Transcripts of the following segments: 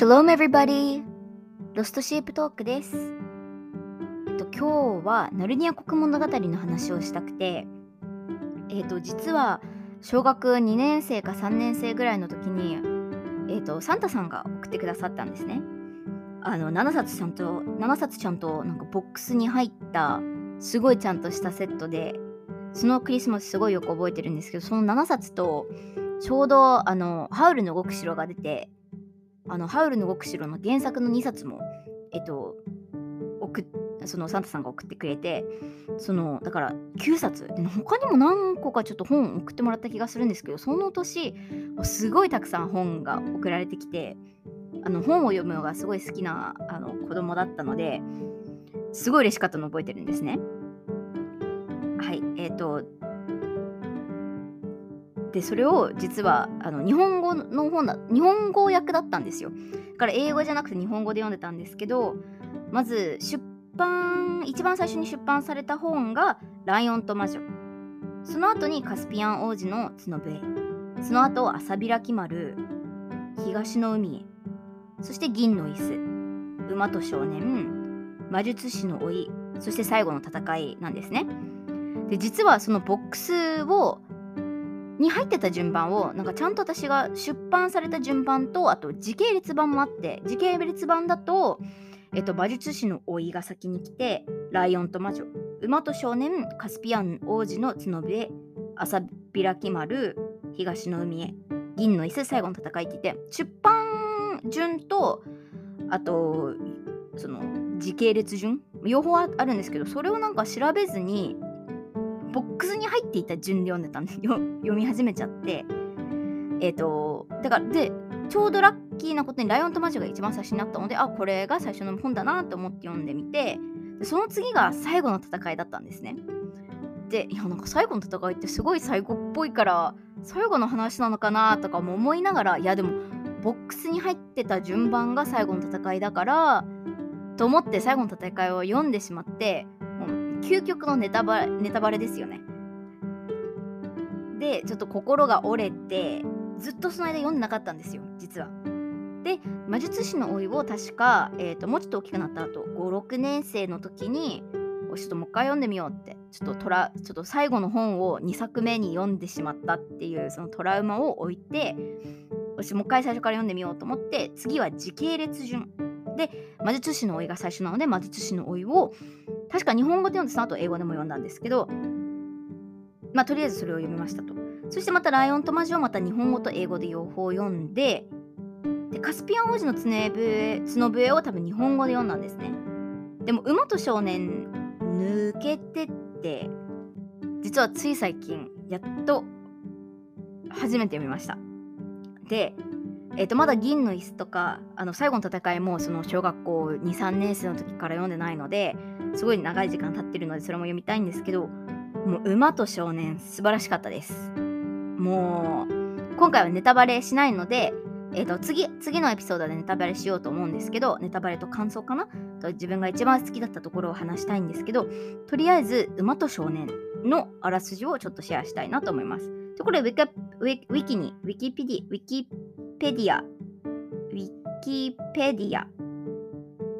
Shalom everybody! ロストシープトークです。えっと、今日はナルニア国物語の話をしたくて、えっと、実は小学2年生か3年生ぐらいの時に、えっと、サンタさんが送ってくださったんですね。あの、7冊ちゃんと、7冊ちゃんとなんかボックスに入った、すごいちゃんとしたセットで、そのクリスマスすごいよく覚えてるんですけど、その7冊と、ちょうどあの、ハウルの動く城が出て、あのハウルの動く城の原作の2冊も、えっと、送っそのサンタさんが送ってくれて、そのだから9冊、他にも何個かちょっと本送ってもらった気がするんですけど、その年、すごいたくさん本が送られてきて、あの本を読むのがすごい好きなあの子供だったので、すごい嬉しかったのを覚えてるんですね。はい、えっ、と、でそれを実はあの日本語の本だ日本語訳だったんですよ。だから英語じゃなくて日本語で読んでたんですけどまず出版一番最初に出版された本が「ライオンと魔女」その後にカスピアン王子の角笛その後朝開き丸東の海へ。そして銀の椅子。馬と少年。魔術師の老い。そして最後の戦いなんですね。で実はそのボックスをに入ってた順番をなんかちゃんと私が出版された順番とあと時系列版もあって時系列版だと、えっと、魔術師の老いが先に来てライオンと魔女馬と少年カスピアン王子の角笛朝開き丸東の海へ銀の椅子最後の戦いって言って出版順とあとその時系列順両方あるんですけどそれをなんか調べずにボックスに入っていた順で読んでたんで 読み始めちゃって。えっ、ー、とだからでちょうどラッキーなことに「ライオンと魔女」が一番最初になったのであこれが最初の本だなと思って読んでみてでその次が最後の戦いだったんですね。でいやなんか最後の戦いってすごい最後っぽいから最後の話なのかなとかも思いながらいやでもボックスに入ってた順番が最後の戦いだからと思って最後の戦いを読んでしまって究極のネタバレネタバレですよね。でちょっと心が折れてずっとその間読んでなかったんですよ実は。で魔術師の老いを確か、えーと、もうちょっと大きくなった後56年生の時にちょっともう一回読んでみようってちょっとトラちょっと最後の本を2作目に読んでしまったっていうそのトラウマを置いて私もう一回最初から読んでみようと思って次は時系列順で魔術師の老いが最初なので魔術師の老いを確か日本語で読んでその後英語でも読んだんですけどまあとりあえずそれを読みましたと。そしてまたライオンと魔女をまた日本語と英語で両方読んででカスピアン王子の角笛角笛を多分日本語で読んだんですね。でも馬と少年抜けてって実はつい最近やっと初めて読みました。でえー、とまだ銀の椅子とかあの最後の戦いもその小学校23年生の時から読んでないのですごい長い時間経ってるのでそれも読みたいんですけどもう馬と少年素晴らしかったです。もう今回はネタバレしないので、えー、と次次のエピソードでネタバレしようと思うんですけどネタバレと感想かな？と自分が一番好きだったところを話したいんですけどとりあえず馬と少年のあらすじをちょっとシェアしたいなと思います。ところでウィキウィキにウィキペディウィキペディア、ウィキペディア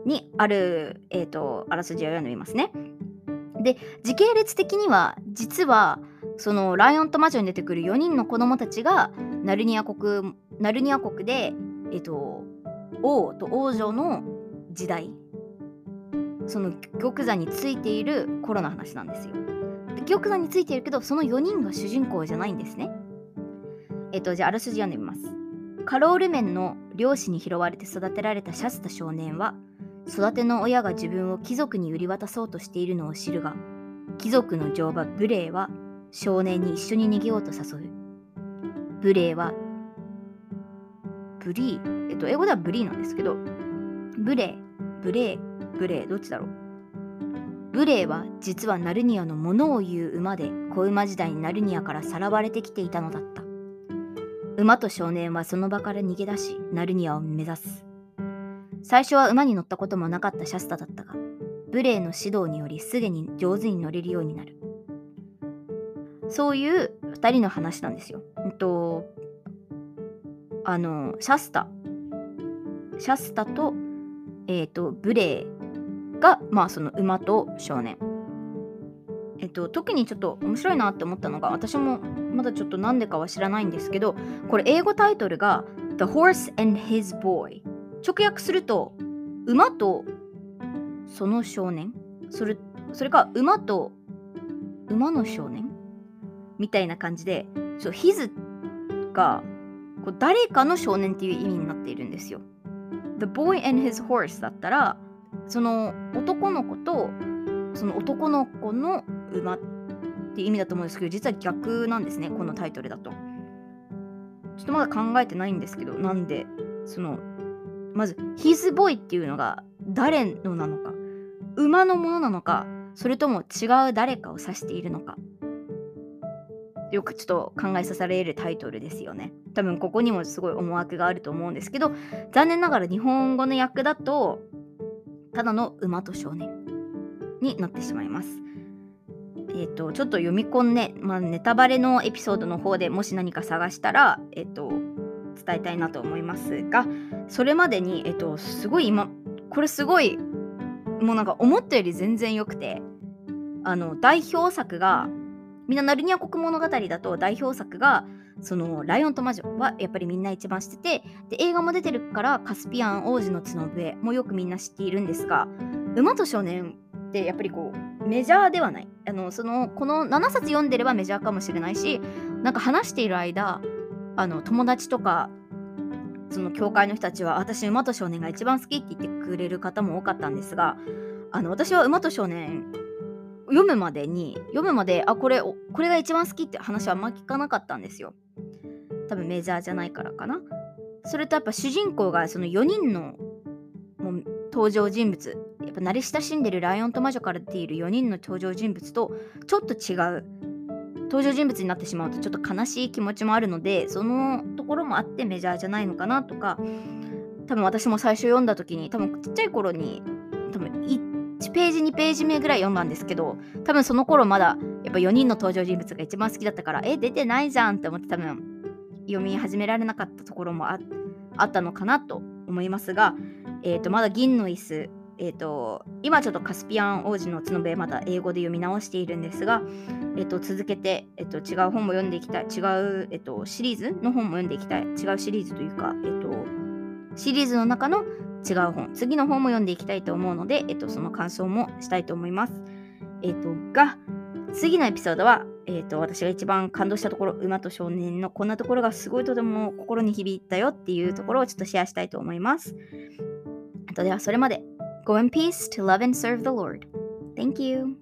にある、えーと、あらすじを読んでみますね。で、時系列的には、実は、そのライオンと魔女に出てくる4人の子供たちがナルニア国ナルニア国で、えーと、王と王女の時代その玉座についている頃の話なんですよ。玉座についているけどその4人が主人公じゃないんですね。えっ、とじゃああらすじ読んでみます。カロール面の漁師に拾われて育てられたシャスタ少年は育ての親が自分を貴族に売り渡そうとしているのを知るが貴族の乗馬ブレイは少年に一緒に逃げようと誘う。ブレイはブリーえっと英語ではブリーなんですけどブレイブレイブレイどっちだろう。ブレイは実はナルニアのものを言う馬で子馬時代にナルニアからさらわれてきていたのだった。馬と少年はその場から逃げ出し、ナルニアを目指す。最初は馬に乗ったこともなかったシャスタだったが、ブレーの指導によりすでに上手に乗れるようになる。そういう2人の話なんですよ。えっと、あの、シャスタ。シャスタと,、えーと、ブレが、まあ、その馬と少年。えっと、特にちょっと面白いなって思ったのが私もまだちょっと何でかは知らないんですけどこれ英語タイトルが The Horse and His Boy 直訳すると馬とその少年？それそれか馬と馬の少年？みたいな感じでそう His がこう誰かの少年っていう意味になっているんですよ。The boy and his horse だったらその男の子とその男の子の馬って意味だと思うんですけど実は逆なんですねこのタイトルだと。ちょっとまだ考えてないんですけどなんでそのまず his boy っていうのが誰のなのか馬のものなのかそれとも違う誰かを指しているのかよくちょっと考えさせられるタイトルですよね。多分ここにもすごい思惑があると思うんですけど残念ながら日本語の訳だとただの馬と少年になってしまいます。えっ、ー、とちょっと読み込んで、まあ、ネタバレのエピソードの方でもし何か探したら、えっ、ー、と伝えたいなと思いますがそれまでに、えっ、ー、とすごい今これすごいもうなんか思ったより全然良くてあの代表作がみんなナルニア国物語だと代表作がそのライオンと魔女はやっぱりみんな一番知っててで映画も出てるからカスピアン王子の角笛もよくみんな知っているんですが馬と少年ってやっぱりこうメジャーではない。あのそのこの7冊読んでればメジャーかもしれないしなんか話している間あの友達とかその教会の人たちは私馬と少年が一番好きって言ってくれる方も多かったんですがあの私は馬と少年読むまでに読むまであこれこれが一番好きって話はあんま聞かなかったんですよ。多分メジャーじゃないからかな。それとやっぱ主人公がその4人のもう登場人物やっぱ慣れ親しんでるライオンと魔女から出ている4人の登場人物とちょっと違う。登場人物になってしまうとちょっと悲しい気持ちもあるのでそのところもあってメジャーじゃないのかなとか多分私も最初読んだ時に多分ちっちゃい頃に多分1ページ2ページ目ぐらい読んだんですけど多分その頃まだやっぱ4人の登場人物が一番好きだったからえ出てないじゃんって思って多分読み始められなかったところもあったのかなと思いますが、えー、とまだ銀の椅子えーと、今ちょっとカスピアン王子の角笛まだ英語で読み直しているんですが、えーと、続けて、えーと、違う本も読んでいきたい違う、えー、とシリーズの本も読んでいきたい違うシリーズというか、えー、とシリーズの中の違う本次の本も読んでいきたいと思うので、えー、とその感想もしたいと思います。えー、とが次のエピソードは、えー、と私が一番感動したところ馬と少年のこんなところがすごいとても心に響いたよっていうところをちょっとシェアしたいと思います。ではそれまで Go in peace to love and serve the Lord. Thank you.